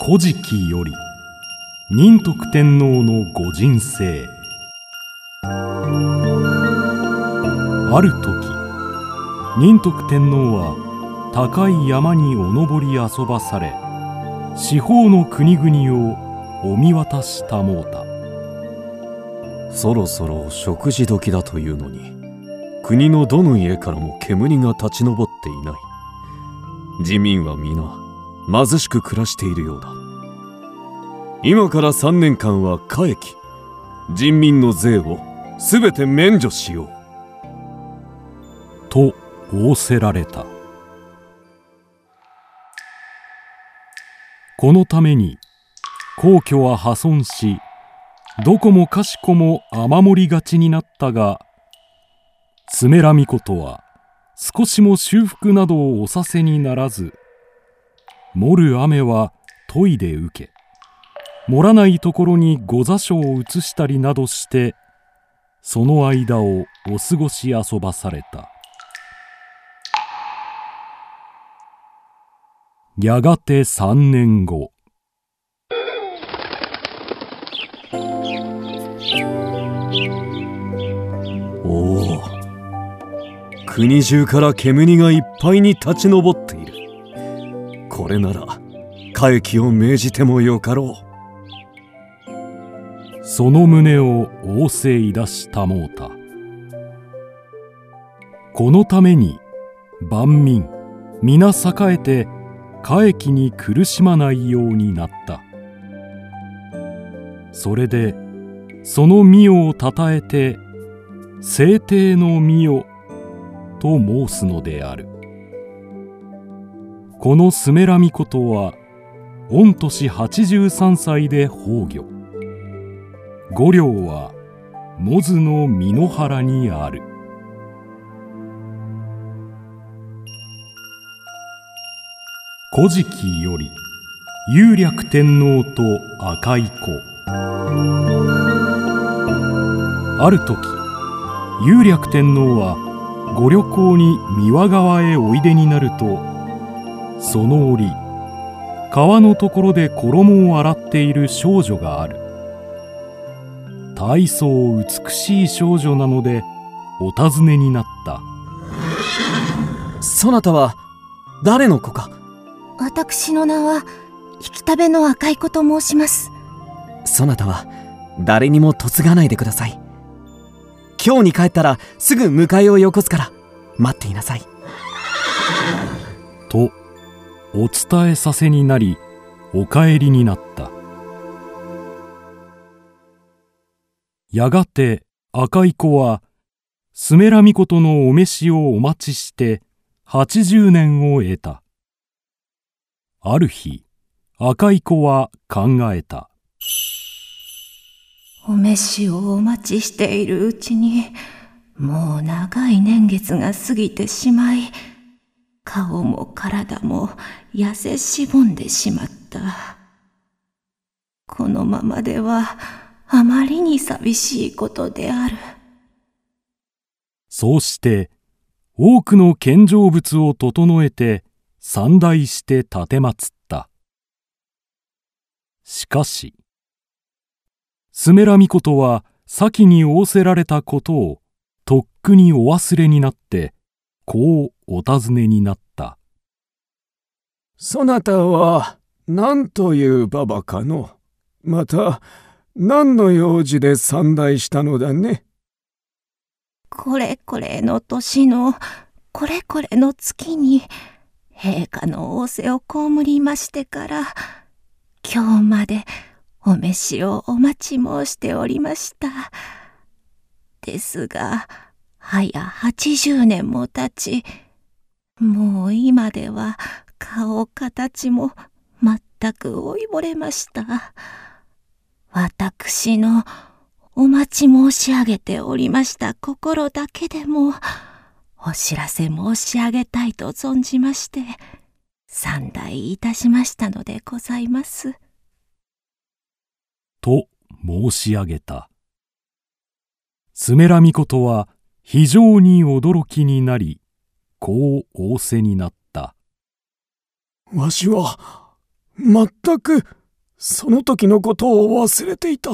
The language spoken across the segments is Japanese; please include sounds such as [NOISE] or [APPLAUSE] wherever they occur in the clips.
古事記より仁徳天皇の御人生。ある時仁徳天皇は高い山にお登り遊ばされ四方の国々をお見渡したもうた。そろそろ食事時だというのに国のどの家からも煙が立ち上っていない。人民は皆貧しく暮らしているようだ。今から3年間は加益人民の税を全て免除しよう。と仰せられた。このために皇居は破損しどこもかしこも雨漏りがちになったがつめらみことは少しも修復などをおさせにならず盛る雨は研いで受け盛らないところに御座所を移したりなどしてその間をお過ごし遊ばされた。やがて3年後。おお国中から煙がいっぱいに立ち上っている。れなら加益を命じてもよかろう。その旨を仰せいだしたもうたこのために万民皆栄えて加益に苦しまないようになった。それでその御代をたたえて聖帝の御代と申すのである。このスメラミコトは御年83歳で崩御。五両はモズの身の原にある。古事記より雄略天皇と赤い子。ある時雄略天皇はご旅行に三輪川へおいでになるとその折川のところで衣を洗っている少女がある。大層美しい少女なのでお尋ねになった。そなたは誰の子か？私の名は引き食べの赤い子と申します。そなたは誰にも嫁がないでください。今日に帰ったらすぐ迎えをよこすから待っていなさい。とお伝えさせになりお帰りになった。やがて赤い子はスメラミコトのお召しをお待ちして80年を得た。ある日赤い子は考えた。お召しをお待ちしているうちにもう長い年月が過ぎてしまい顔も体も痩せしぼんでしまった。このままではあまりに寂しいことである。そうして多くの献上物を整えて参拝して奉った。しかしスメラミコトは先に仰せられたことをとっくにお忘れになってこうお尋ねになった「そなたは何というババかの？また何の用事で参拝したのだね」これこれの年のこれこれの月に陛下の仰せを被りましてから今日までお召しをお待ち申しておりました。ですが、はや80年も経ち、もう今では顔形も全く老いぼれました。私のお待ち申し上げておりました心だけでも、お知らせ申し上げたいと存じまして、参拝いたしましたのでございます。と申し上げた。スメラミコトは非常に驚きになり、こう仰せになった。わしは、全くその時のことを忘れていた。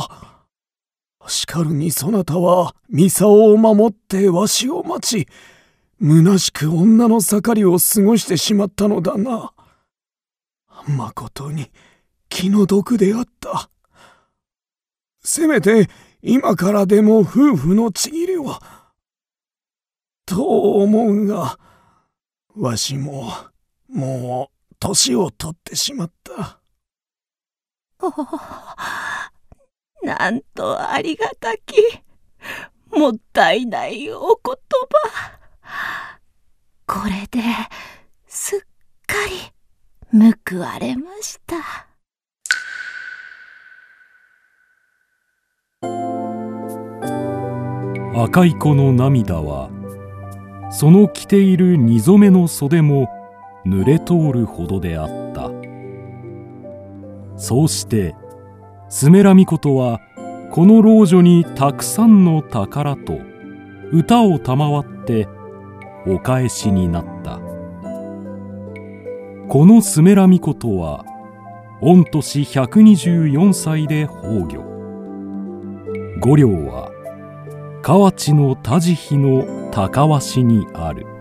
しかるにそなたはミサオを守ってわしを待ち、虚しく女の盛りを過ごしてしまったのだな。まことに気の毒であった。せめて今からでも夫婦のちぎれは。と思うが、わしももう年を取ってしまった。お [LAUGHS] なんとありがたき、もったいないお言葉。これですっかり報われました。赤い子の涙はその着ている二染めの袖も濡れ通るほどであった。そうしてスメラミコトはこの老女にたくさんの宝と歌を賜ってお返しになった。このスメラミコトは御年124歳で崩御。五両は河内の田慈悲の高橋にある。